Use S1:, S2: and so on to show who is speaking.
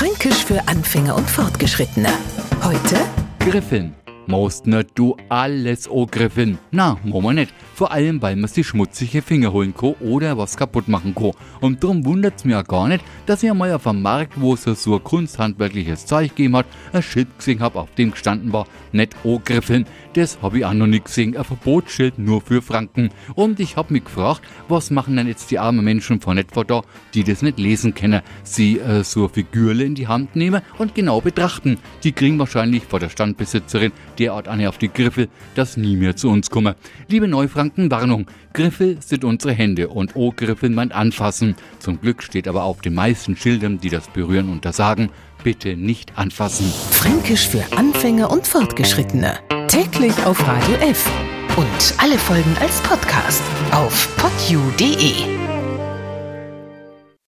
S1: Fränkisch für Anfänger und Fortgeschrittene. Heute
S2: Griffin. Most nicht du alles o Griffin. Na, man nicht. Vor allem, weil man sich schmutzige Finger holen kann oder was kaputt machen kann. Und darum wundert's mir auch gar nicht, dass ich einmal auf einem Markt, wo es so ein kunsthandwerkliches Zeug gegeben hat, ein Schild gesehen hab, auf dem gestanden war, nicht o Griffin. Das hab ich auch noch nicht gesehen. Ein Verbotsschild nur für Franken. Und ich hab mich gefragt, was machen denn jetzt die armen Menschen von etwa da, die das nicht lesen können. Sie äh, so Figürle in die Hand nehmen und genau betrachten. Die kriegen wahrscheinlich vor der Standbesitzerin derart eine auf die Griffel, dass nie mehr zu uns kommen. Liebe Neufranken, Warnung. Griffel sind unsere Hände und O Griffel meint anfassen. Zum Glück steht aber auf den meisten Schildern, die das Berühren untersagen, bitte nicht anfassen.
S1: Fränkisch für Anfänger und Fortgeschrittene. Täglich auf Radio F. Und alle Folgen als Podcast auf podu.de.